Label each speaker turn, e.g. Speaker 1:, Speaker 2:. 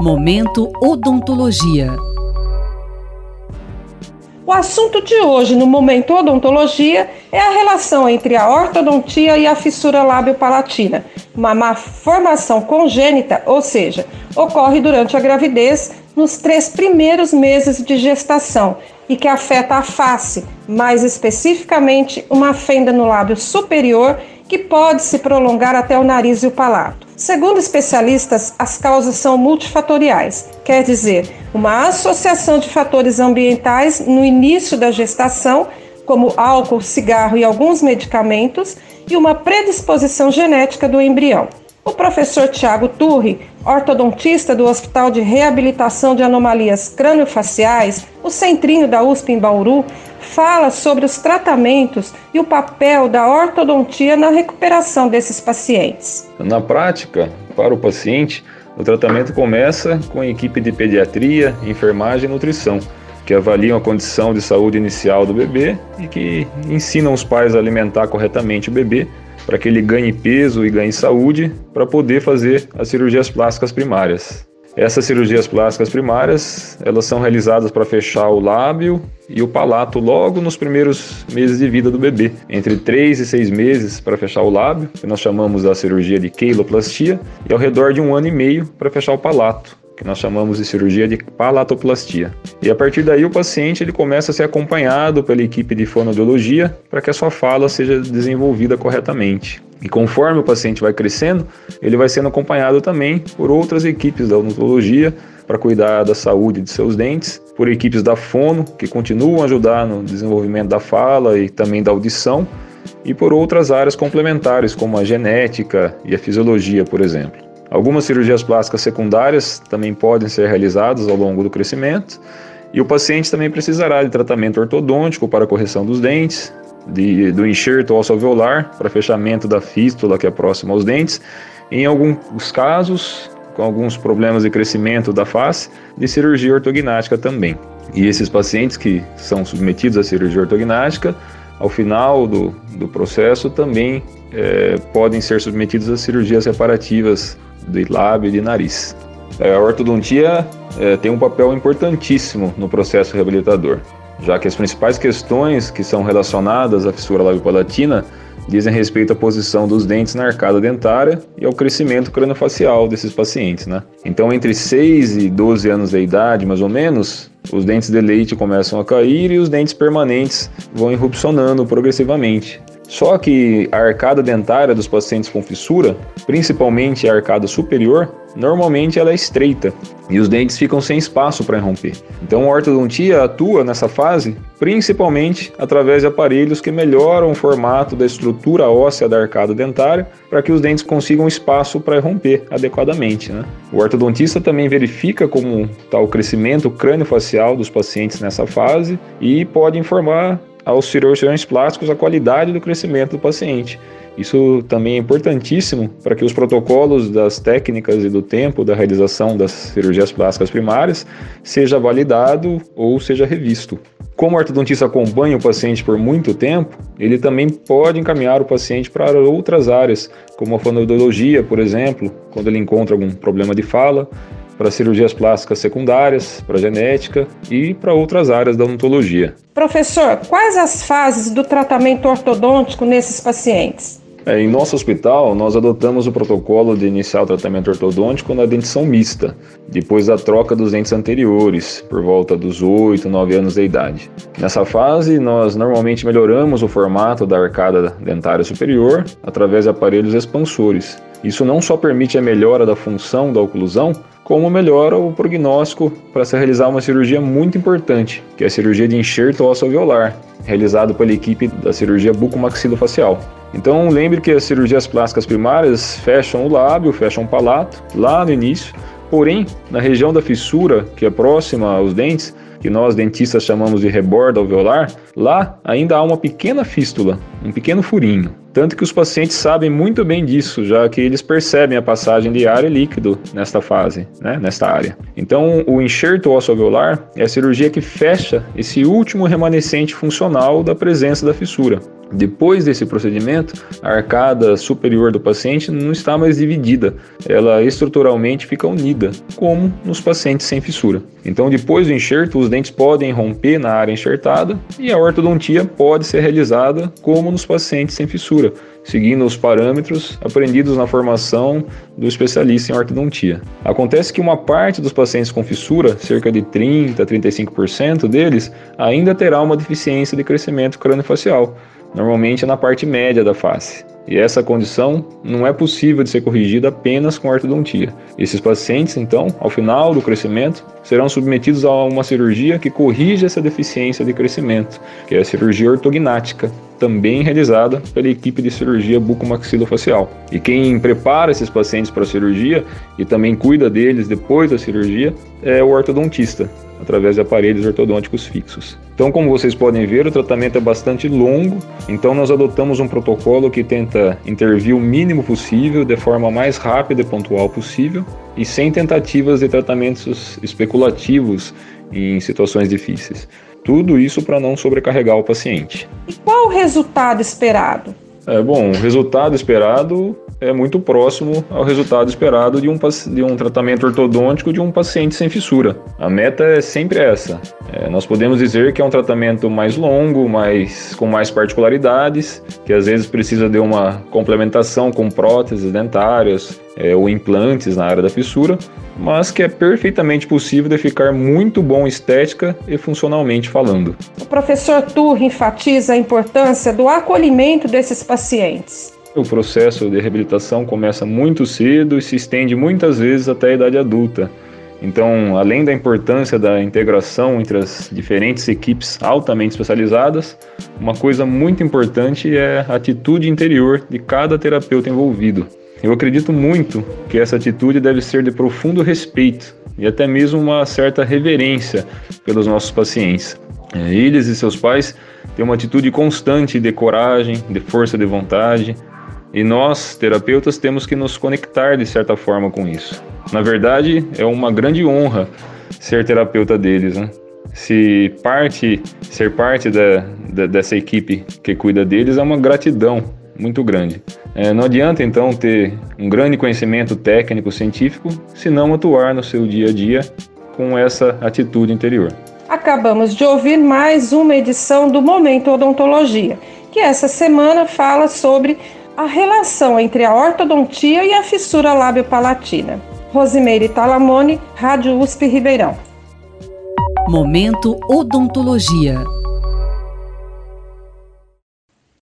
Speaker 1: Momento Odontologia.
Speaker 2: O assunto de hoje no Momento Odontologia é a relação entre a ortodontia e a fissura lábio-palatina, uma malformação congênita, ou seja, ocorre durante a gravidez nos três primeiros meses de gestação e que afeta a face, mais especificamente uma fenda no lábio superior que pode se prolongar até o nariz e o palato. Segundo especialistas, as causas são multifatoriais, quer dizer, uma associação de fatores ambientais no início da gestação, como álcool, cigarro e alguns medicamentos, e uma predisposição genética do embrião. O professor Tiago Turri, ortodontista do Hospital de Reabilitação de Anomalias Crâniofaciais, o Centrinho da USP em Bauru, fala sobre os tratamentos e o papel da ortodontia na recuperação desses pacientes.
Speaker 3: Na prática, para o paciente, o tratamento começa com a equipe de pediatria, enfermagem e nutrição, que avaliam a condição de saúde inicial do bebê e que ensinam os pais a alimentar corretamente o bebê para que ele ganhe peso e ganhe saúde para poder fazer as cirurgias plásticas primárias. Essas cirurgias plásticas primárias, elas são realizadas para fechar o lábio e o palato logo nos primeiros meses de vida do bebê, entre 3 e 6 meses para fechar o lábio, que nós chamamos da cirurgia de queiloplastia, e ao redor de um ano e meio para fechar o palato, que nós chamamos de cirurgia de palatoplastia. E a partir daí o paciente ele começa a ser acompanhado pela equipe de fonoaudiologia para que a sua fala seja desenvolvida corretamente. E conforme o paciente vai crescendo, ele vai sendo acompanhado também por outras equipes da odontologia para cuidar da saúde de seus dentes, por equipes da fono, que continuam a ajudar no desenvolvimento da fala e também da audição, e por outras áreas complementares, como a genética e a fisiologia, por exemplo. Algumas cirurgias plásticas secundárias também podem ser realizadas ao longo do crescimento, e o paciente também precisará de tratamento ortodôntico para correção dos dentes, de, do enxerto alveolar para fechamento da fístula que é próxima aos dentes. Em alguns casos, com alguns problemas de crescimento da face, de cirurgia ortognática também. E esses pacientes que são submetidos à cirurgia ortognática, ao final do, do processo, também é, podem ser submetidos a cirurgias reparativas de lábio e de nariz. É, a ortodontia é, tem um papel importantíssimo no processo reabilitador já que as principais questões que são relacionadas à fissura labiopalatina dizem respeito à posição dos dentes na arcada dentária e ao crescimento craniofacial desses pacientes, né? Então, entre 6 e 12 anos de idade, mais ou menos, os dentes de leite começam a cair e os dentes permanentes vão erupcionando progressivamente. Só que a arcada dentária dos pacientes com fissura, principalmente a arcada superior, normalmente ela é estreita e os dentes ficam sem espaço para romper. Então a ortodontia atua nessa fase principalmente através de aparelhos que melhoram o formato da estrutura óssea da arcada dentária para que os dentes consigam espaço para romper adequadamente. Né? O ortodontista também verifica como está o crescimento crânio-facial dos pacientes nessa fase e pode informar aos cirurgiões plásticos a qualidade do crescimento do paciente. Isso também é importantíssimo para que os protocolos das técnicas e do tempo da realização das cirurgias plásticas primárias seja validado ou seja revisto. Como o ortodontista acompanha o paciente por muito tempo, ele também pode encaminhar o paciente para outras áreas, como a fonoaudiologia, por exemplo, quando ele encontra algum problema de fala, para cirurgias plásticas secundárias, para genética e para outras áreas da odontologia.
Speaker 2: Professor, quais as fases do tratamento ortodôntico nesses pacientes?
Speaker 3: É, em nosso hospital, nós adotamos o protocolo de iniciar o tratamento ortodôntico na dentição mista, depois da troca dos dentes anteriores, por volta dos 8, 9 anos de idade. Nessa fase, nós normalmente melhoramos o formato da arcada dentária superior através de aparelhos expansores. Isso não só permite a melhora da função da oclusão, como melhora o prognóstico para se realizar uma cirurgia muito importante, que é a cirurgia de enxerto ósseo-alveolar, realizado pela equipe da cirurgia bucomaxilofacial. Então lembre que as cirurgias plásticas primárias fecham o lábio, fecham o palato lá no início, porém na região da fissura, que é próxima aos dentes, que nós dentistas chamamos de rebordo alveolar, lá ainda há uma pequena fístula, um pequeno furinho. Tanto que os pacientes sabem muito bem disso, já que eles percebem a passagem de ar e líquido nesta fase, né, nesta área. Então, o enxerto ósseo alveolar é a cirurgia que fecha esse último remanescente funcional da presença da fissura. Depois desse procedimento, a arcada superior do paciente não está mais dividida, ela estruturalmente fica unida, como nos pacientes sem fissura. Então, depois do enxerto, os dentes podem romper na área enxertada e a ortodontia pode ser realizada como nos pacientes sem fissura, seguindo os parâmetros aprendidos na formação do especialista em ortodontia. Acontece que uma parte dos pacientes com fissura, cerca de 30 a 35% deles, ainda terá uma deficiência de crescimento craniofacial normalmente é na parte média da face. E essa condição não é possível de ser corrigida apenas com ortodontia. Esses pacientes, então, ao final do crescimento, serão submetidos a uma cirurgia que corrige essa deficiência de crescimento, que é a cirurgia ortognática, também realizada pela equipe de cirurgia bucomaxilofacial. E quem prepara esses pacientes para a cirurgia e também cuida deles depois da cirurgia é o ortodontista, através de aparelhos ortodônticos fixos. Então, como vocês podem ver, o tratamento é bastante longo, então nós adotamos um protocolo que tenta intervir o mínimo possível, de forma mais rápida e pontual possível, e sem tentativas de tratamentos especulativos em situações difíceis. Tudo isso para não sobrecarregar o paciente.
Speaker 2: E qual o resultado esperado?
Speaker 3: É, bom, o resultado esperado é muito próximo ao resultado esperado de um, de um tratamento ortodôntico de um paciente sem fissura. A meta é sempre essa. É, nós podemos dizer que é um tratamento mais longo, mais, com mais particularidades, que às vezes precisa de uma complementação com próteses dentárias é, ou implantes na área da fissura, mas que é perfeitamente possível de ficar muito bom estética e funcionalmente falando.
Speaker 2: O professor Turri enfatiza a importância do acolhimento desses pacientes.
Speaker 3: O processo de reabilitação começa muito cedo e se estende muitas vezes até a idade adulta. Então, além da importância da integração entre as diferentes equipes altamente especializadas, uma coisa muito importante é a atitude interior de cada terapeuta envolvido. Eu acredito muito que essa atitude deve ser de profundo respeito e até mesmo uma certa reverência pelos nossos pacientes. É, eles e seus pais têm uma atitude constante de coragem, de força de vontade, e nós, terapeutas, temos que nos conectar de certa forma com isso. Na verdade, é uma grande honra ser terapeuta deles, né? Se parte, ser parte da, da, dessa equipe que cuida deles é uma gratidão muito grande. É, não adianta então ter um grande conhecimento técnico científico se não atuar no seu dia a dia com essa atitude interior.
Speaker 2: Acabamos de ouvir mais uma edição do Momento Odontologia, que essa semana fala sobre a relação entre a ortodontia e a fissura lábio-palatina. Rosimeire Talamone, Rádio USP Ribeirão.
Speaker 1: Momento Odontologia.